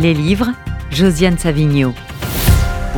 Les livres, Josiane Savigno.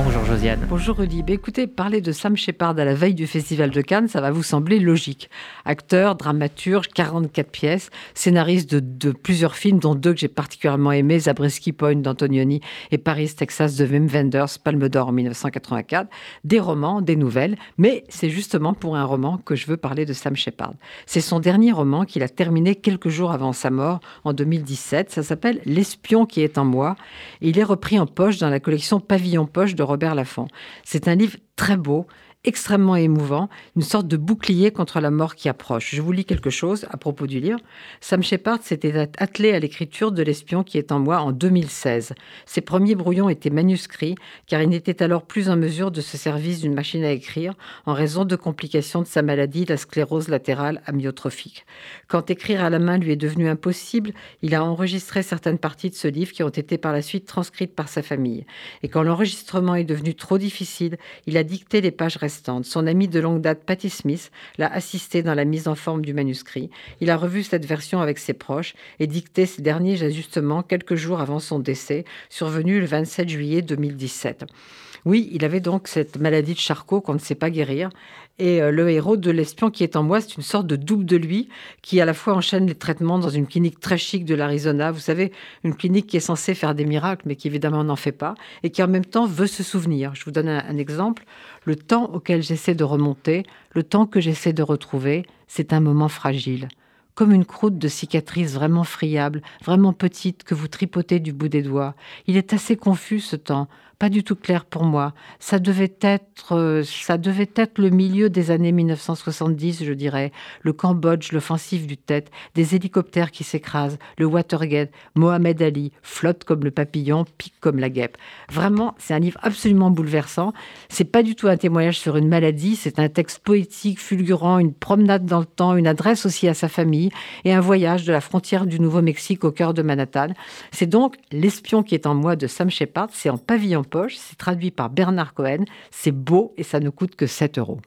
Bonjour Josiane. Bonjour Rudy. Bah, écoutez, parler de Sam Shepard à la veille du Festival de Cannes, ça va vous sembler logique. Acteur, dramaturge, 44 pièces, scénariste de, plusieurs films, dont deux que j'ai particulièrement aimés, Zabriskie Point d'Antonioni et Paris, Texas de Wim Wenders, Palme d'Or en 1984. Des romans, des nouvelles, mais c'est justement pour un roman que je veux parler de Sam Shepard. C'est son dernier roman qu'il a terminé quelques jours avant sa mort en 2017. Ça s'appelle L'espion qui est en moi. Il est repris en poche dans la collection Pavillon Poche de Robert Laffont. C'est un livre très beau extrêmement émouvant, une sorte de bouclier contre la mort qui approche. Je vous lis quelque chose à propos du livre. Sam Shepard s'était attelé à l'écriture de L'espion qui est en moi en 2016. Ses premiers brouillons étaient manuscrits, car il n'était alors plus en mesure de se servir d'une machine à écrire en raison de complications de sa maladie, la sclérose latérale amyotrophique. Quand écrire à la main lui est devenu impossible, il a enregistré certaines parties de ce livre qui ont été par la suite transcrites par sa famille. Et quand l'enregistrement est devenu trop difficile, il a dicté les pages restantes son ami de longue date, Patty Smith, l'a assisté dans la mise en forme du manuscrit. Il a revu cette version avec ses proches et dicté ses derniers ajustements quelques jours avant son décès, survenu le 27 juillet 2017. Oui, il avait donc cette maladie de Charcot qu'on ne sait pas guérir. Et euh, le héros de l'espion qui est en moi, c'est une sorte de double de lui qui à la fois enchaîne les traitements dans une clinique très chic de l'Arizona. Vous savez, une clinique qui est censée faire des miracles, mais qui évidemment n'en fait pas, et qui en même temps veut se souvenir. Je vous donne un exemple. Le temps auquel j'essaie de remonter, le temps que j'essaie de retrouver, c'est un moment fragile comme une croûte de cicatrice vraiment friable, vraiment petite, que vous tripotez du bout des doigts. Il est assez confus ce temps, pas du tout clair pour moi. Ça devait être, euh, ça devait être le milieu des années 1970, je dirais. Le Cambodge, l'offensive du Tête, des hélicoptères qui s'écrasent, le Watergate, Mohamed Ali, flotte comme le papillon, pique comme la guêpe. Vraiment, c'est un livre absolument bouleversant. C'est pas du tout un témoignage sur une maladie, c'est un texte poétique, fulgurant, une promenade dans le temps, une adresse aussi à sa famille et un voyage de la frontière du Nouveau-Mexique au cœur de Manhattan. C'est donc L'espion qui est en moi de Sam Shepard, c'est en pavillon poche. C'est traduit par Bernard Cohen. C'est beau et ça ne coûte que 7 euros.